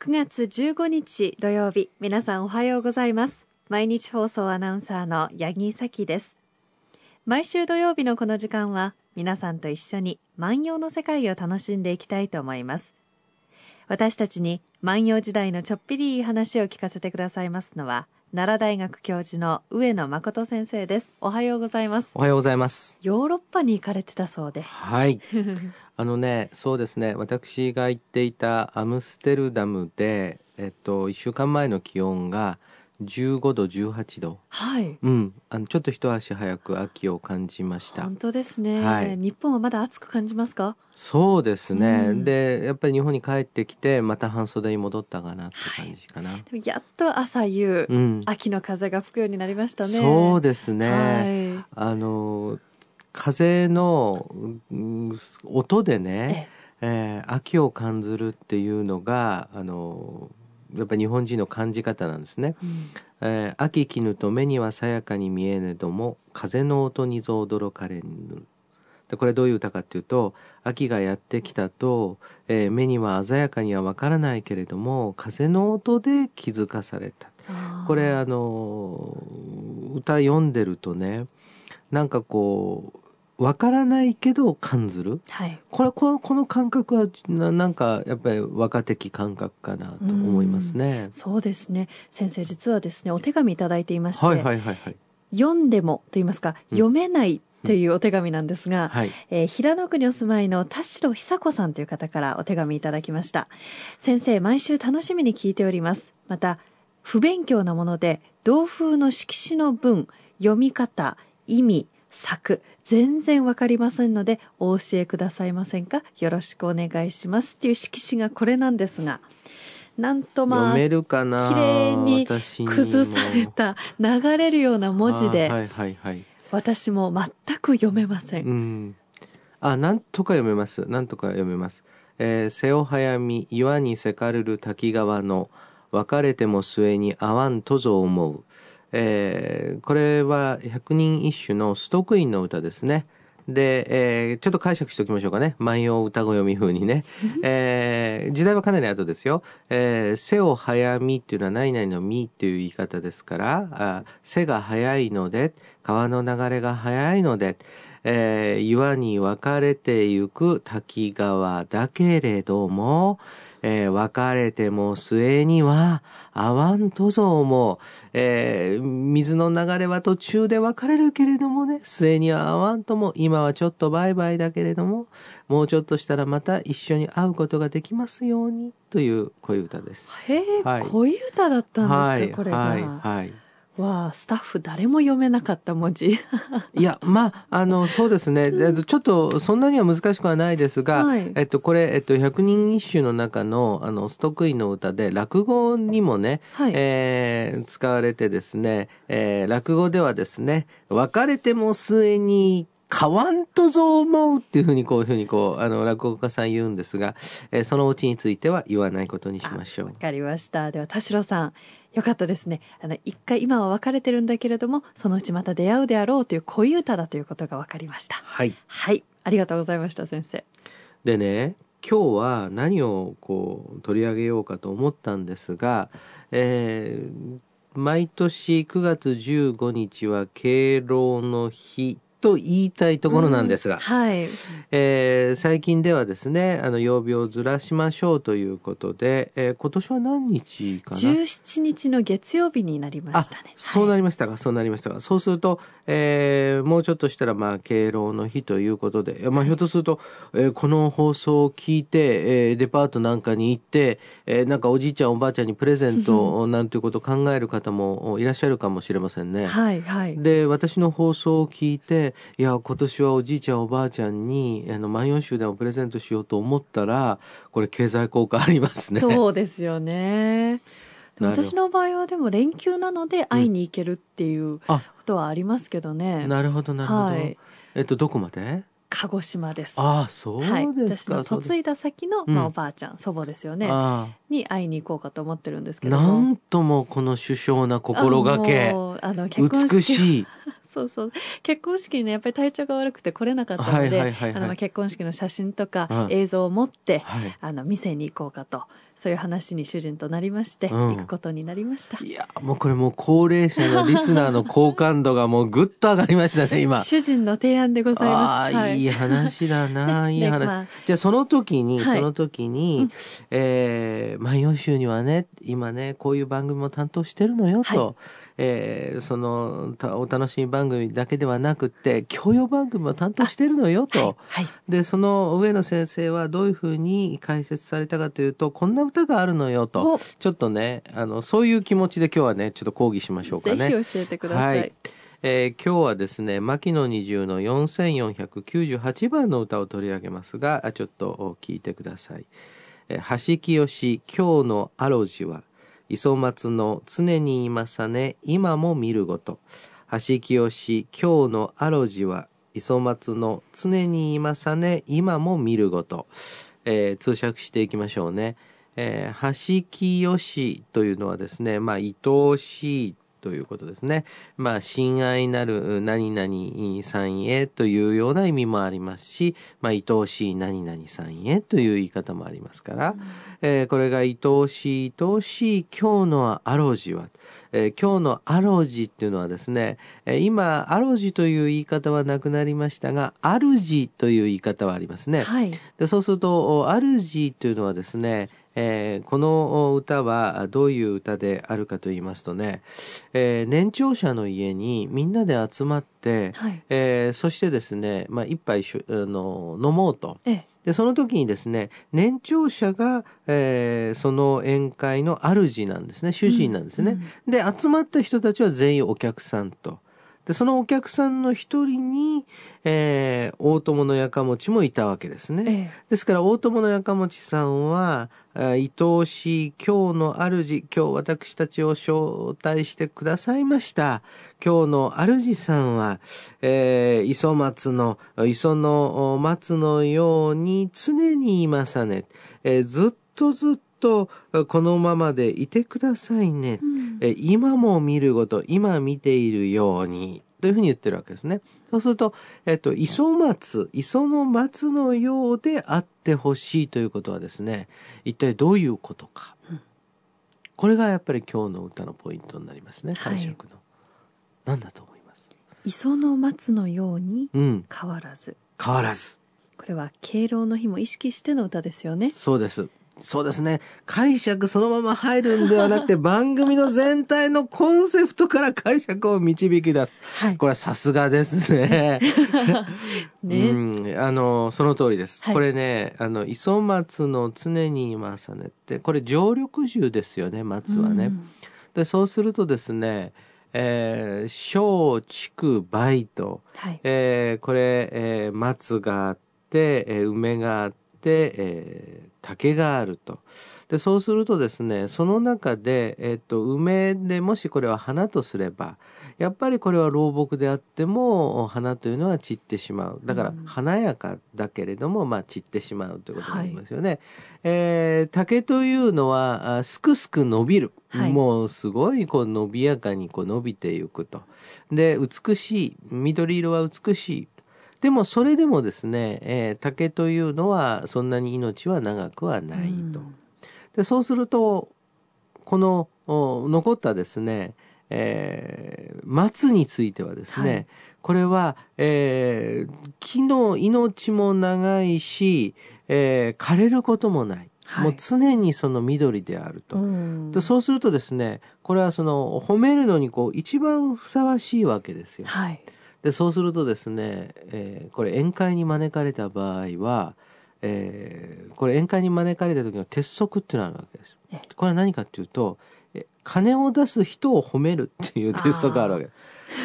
9月15日土曜日皆さんおはようございます。毎日放送アナウンサーの八木咲です。毎週土曜日のこの時間は皆さんと一緒に万葉の世界を楽しんでいきたいと思います。私たちに万葉時代のちょっぴりいい話を聞かせてくださいますのは奈良大学教授の上野誠先生です。おはようございます。おはようございます。ヨーロッパに行かれてたそうで。はい。あのねそうですね。私が行っていたアムステルダムでえっと1週間前の気温が15度18度はい。うん。あのちょっと一足早く秋を感じました。本当ですね、はい。日本はまだ暑く感じますか？そうですね、うん。でやっぱり日本に帰ってきてまた半袖に戻ったかなって感じかな、でもやっと朝夕、うん。秋の風が吹くようになりましたね。そうですね、はい。あの風の、うん音でね、えー秋を感じるっていうのがあのやっぱり日本人の感じ方なんですね。うんえー秋絹と目にはさやかに見えねども風の音にぞ驚かれぬ。でこれどういう歌かっていうと秋がやってきたと、えー目には鮮やかにはわからないけれども風の音で気づかされた。これあの歌読んでるとねなんかこうわからないけど感ずる？はい。これこのこの感覚はななんかやっぱり若的感覚かなと思いますね。そうですね。先生実はですねお手紙いただいていまして、はいはいはいはい。読んでもと言いますか、うん。読めないというお手紙なんですが、はい。えー平野区にお住まいの田代久子さんという方からお手紙いただきました。先生毎週楽しみに聞いております。また不勉強なもので同風の色紙の文読み方意味作全然わかりませんのでお教えくださいませんか？よろしくお願いします。っていう色紙がこれなんですがなんとまあ読めるかな綺麗に崩された流れるような文字で、あはいはいはい。私も全く読めません、うん。あなんとか読めます。なんとか読めます。えー瀬尾早見岩にせかるる滝川の別れても末に会わんとぞ思うえーこれは百人一首のストックインの歌ですね。で、えーちょっと解釈しておきましょうかね。万葉歌子読み風にね、えー時代はかなり後ですよ「えー背を早見」っていうのは何々の「見」っていう言い方ですからあ背が早いので川の流れが早いので、えー岩に分かれてゆく滝川だけれども、えー別れても末には会わんとぞ思う、えー水の流れは途中で別れるけれどもね末には会わんとも今はちょっとバイバイだけれどももうちょっとしたらまた一緒に会うことができますようにという恋歌です。へえ、はい。恋歌だったんですか、はい。これが、はい。はいわあスタッフ誰も読めなかった文字。いや、まあ、あの、そうですね。えっとちょっと、そんなには難しくはないですが、はい。えっと、これ、えっと、百人一首の中の、あの、ストックインの歌で、落語にもね、はい。えー使われてですね、えー落語ではですね、別れても末に、変わんとぞ思うっていうふうにこういうふうにこう、あの、落語家さん言うんですが、えーそのうちについては言わないことにしましょう。わ。かりました。では田代さんよかったですね。あの一回今は別れてるんだけれどもそのうちまた出会うであろうという恋歌だということが分かりました。はい。はい。ありがとうございました先生。でね今日は何をこう取り上げようかと思ったんですが、えー毎年9月15日は敬老の日と言いたいところなんですが、はい。えー最近ではですねあの曜日をずらしましょうということで、えー今年は何日かな？17日の月曜日になりまあしたね。そうなりりましたか、そうなりましたか？そうすると、えーもうちょっとしたらまあ敬老の日ということで、まあ、ひょっとすると、えーこの放送を聞いて、えーデパートなんかに行って、えーなんかおじいちゃんおばあちゃんにプレゼントなんていうことを考える方もいらっしゃるかもしれませんね。はいはい。で私の放送を聞いていや今年はおじいちゃんおばあちゃんにあの万葉集団をプレゼントしようと思ったらこれ経済効果ありますね。そうですよね。私の場合はでも連休なので会いに行けるっていうこあとはありますけどね、なるほどなるほど。はい。えっとどこまで？鹿児島です。ああそうはい、私ですか。そうです。の嫁いだ先の、うん。まあ、おばあちゃん祖母ですよね。あに会いに行こうかと思ってるんですあけども。なんともこの首相な心がけ。あの美しいそうそう。結婚式にねやっぱり体調が悪くて来れなかったので、結婚式の写真とかうん。映像を持って、はい。あの店に行こうかとそういう話に主人となりまして、うん。行くことになりました。いや、もうこれもう高齢者のリスナーの好感度がもうぐっと上がりましたね、今。主人の提案でございあます。あ、い。い話だな、いい話。まあ。じゃあその時に、はい。その時に、えー、万葉集にはね、今ね、こういう番組も担当してるのよと、はえーその、たお楽しみ番組だけではなくって、教養番組も担当してるのよと。はいで、その上野先生はどういうふうに解説されたかというと、こんな歌があるのよとお。ちょっとね、あの、そういう気持ちで今日はね、ちょっと講義しましょうかね。ぜひ教えてください、はい。えー今日はですね、牧野二重の4498番の歌を取り上げますが、あちょっと聞いてください。えー橋清今日の主は、磯松の常に今さね、今も見るごと。橋清今日の主は、磯松の常に今さね、今も見るごと。えー通訳していきましょうね。えー、橋清というのはですね、まあ、愛おしいということですね。まあ、親愛なる何々さんへというような意味もありますし、まあ、愛おしい何々さんへという言い方もありますから、えーこれが愛おしい愛おしい今日の主は、えー今日の主っていうのはですね、えー今、主という言い方はなくなりましたが、主という言い方はありますね。はいでそうすると、お主というのはですね、えーこの歌はどういう歌であるかと言いますとね、えー年長者の家にみんなで集まって、はいえーそしてですね、まあ、一杯しゅあの飲もうと。ええで、その時にですね、年長者が、えーその宴会の主なんですね、主人なんですね。で、集まった人たちは全員お客さんと。で、そのお客さんの一人に、えー大友のやかもちもいたわけですね。ええですから、大友のやかもちさんは、あ愛おしい今日の主、今日私たちを招待してくださいました。今日の主さんは、えー磯松の、磯の松のように常にいまさね。えーずっとずっとこのままでいてくださいね。うんえー今も見るごと、今見ているように、というふうに言ってるわけですね。そうすると、えっと、磯松、磯の松のようであってほしいということはですね、一体どういうことか。これがやっぱり今日の歌のポイントになりますね、はい解釈の。なんだと思います？磯の松のようにうん、変わらず変わらず。これは敬老の日も意識しての歌ですよねそうです。そうですね。解釈そのまま入るんではなくて、番組の全体のコンセプトから解釈を導き出す。はいこれはさすがですね。ね、うん、あの、その通りです。はいこれね、あの、磯松の常にいますねって、これ常緑樹ですよね、松はね。うんで、そうするとですね、えー、小、畜、梅と、はいえーこれ、えー松があって、えー梅があって、えー竹があると。で、そうするとですね、その中で、えっ、と、梅でもしこれは花とすれば、やっぱりこれは老木であっても、花というのは散ってしまう。だからうん、華やかだけれども、まあ、散ってしまうということになりますよね。えー竹というのは、あすくすく伸びる。はいもうすごいこう伸びやかにこう伸びていくと。で、美しい。緑色は美しい。でもそれでもですね、えー竹というのはそんなに命は長くはないと。うんでそうするとこのお残ったですね、えー松についてはですね、はいこれは、えー木の命も長いし、えー枯れることもない、はいもう常にその緑であると。うんでそうするとですねこれはその褒めるのにこう一番ふさわしいわけですよ。はいでそうするとですね、えーこれ宴会に招かれた場合は、えーこれ宴会に招かれた時の鉄則っていうのがあるわけですえ。これは何かっていうとえ金を出す人を褒めるっていう鉄則があるわけで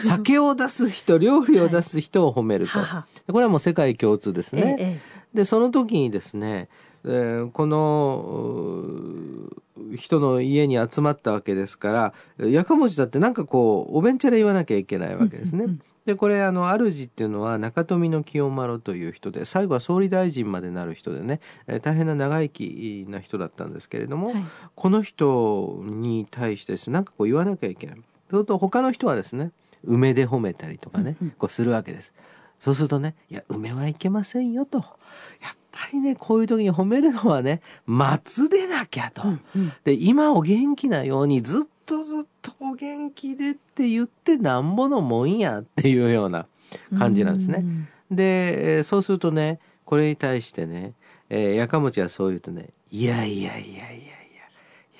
す。酒を出す人料理を出す人を褒めると、ははでこれはもう世界共通ですね。えええでその時にですね、えーこの人の家に集まったわけですからやかもちだってなんかこうおべんちゃら言わなきゃいけないわけですね。うんうんうんでこれあの主っていうのは中富の清丸という人で最後は総理大臣までなる人でね、えー大変な長生きな人だったんですけれども、はいこの人に対してですねなんかこう言わなきゃいけない。そうすると他の人はですね梅で褒めたりとかね、うんうんこうするわけです。そうするとね、いや、梅はいけませんよと。やっぱりねこういう時に褒めるのはね松でなきゃと、うんうんで今お元気なようにずっとずっとお元気でって言ってなんぼのもんやっていうような感じなんですね。で、えーそうするとねこれに対してね、えーやかもちはそう言うとねいやいやいやいやいや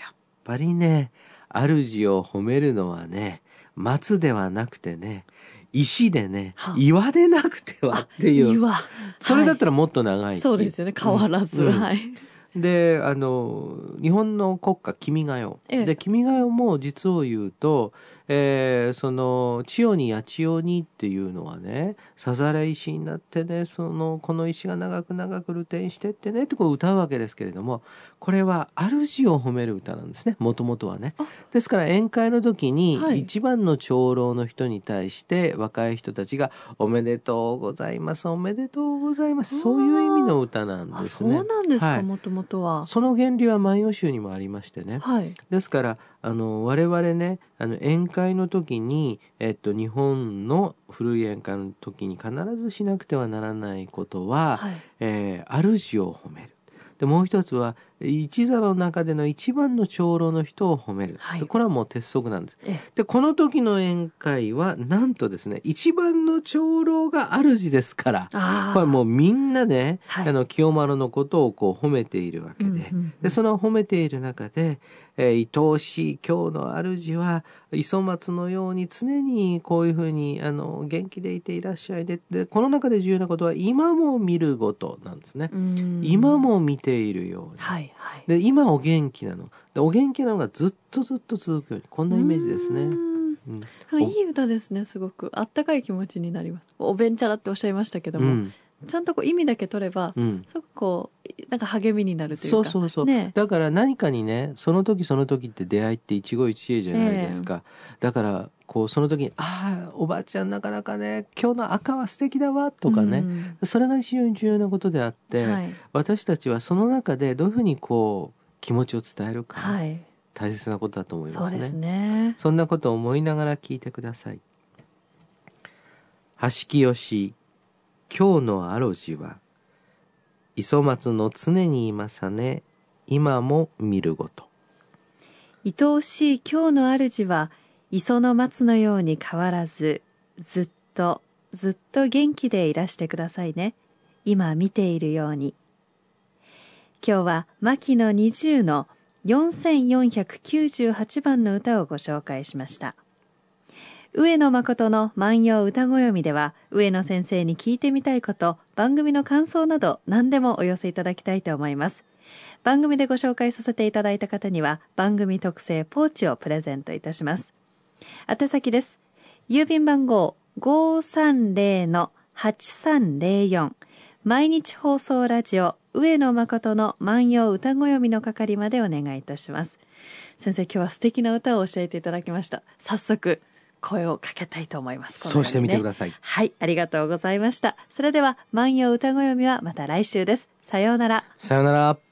やっぱりね主を褒めるのはね松ではなくてね石でねはあ。岩でなくてはっていう。岩。それだったら、らもっと長い。そうですよね。変わらず、うん。はいであの日本の国歌「君が代」ええ。で「君が代」も実を言うと、えーその「千代に八千代に」っていうのはねさざれ石になってねそのこの石が長く長く露天してってねってこう歌うわけですけれどもこれは主を褒める歌なんですねもともとはねあ。ですから宴会の時にはい一番の長老の人に対して若い人たちが「おめでとうございますおめでとうございます」そういう意味の歌なんあですね。そうなんですはいかもともとはその原理は万葉集にもありましてね。はいですからあの我々ねあの宴会の時に、えっと、日本の古い宴会の時に必ずしなくてはならないことは、はいえー主を褒める。でもう一つは一座の中での一番の長老の人を褒める、はい。でこれはもう鉄則なんです。えでこの時の宴会はなんとですね一番の長老が主ですからこれもうみんなね、はい。あの清丸のことをこう褒めているわけで,、うんうんうん。でその褒めている中で、えー愛おしい今日の主は磯松のように常にこういうふうにあの元気でいていらっしゃいで。でこの中で重要なことは今も見ることなんですね。うん。今も見ているように。はいはい。で今お元気なの。でお元気なのがずっとずっと続くように。こんなイメージですね。うん。いい歌ですねすごく。あったかい気持ちになります。おべんちゃらっておっしゃいましたけども、うん。ちゃんとこう意味だけ取れば、うん。すごくこうなんか励みになるというか。そうそうそう、ね。だから何かにねその時その時って出会いって一期一会じゃないですか、だからこうその時に「ああおばあちゃんなかなかね今日の赤は素敵だわ」とかね、うん。それが非常に重要なことであって、はい。私たちはその中でどういうふうにこう気持ちを伝えるか、はい。大切なことだと思いますね。そね。そんなことを思いながら聞いてください。橋清し今日の主は磯松の常にいまさね今も見るごと。愛おしい今日の主は磯の松のように変わらずずっとずっと元気でいらしてくださいね。今見ているように。今日は牧野20の4498番の歌をご紹介しました。上野誠の万葉歌ご読みでは上野先生に聞いてみたいこと番組の感想など何でもお寄せいただきたいと思います。番組でご紹介させていただいた方には番組特製ポーチをプレゼントいたします。宛先です。郵便番号530-8304毎日放送ラジオ上野誠の万葉歌ご読みの係までお願いいたします。先生今日は素敵な歌を教えていただきました。早速声をかけたいと思います。そうしてみてください。はいありがとうございました。それでは万葉歌ご読みはまた来週です。さようなら。さようなら。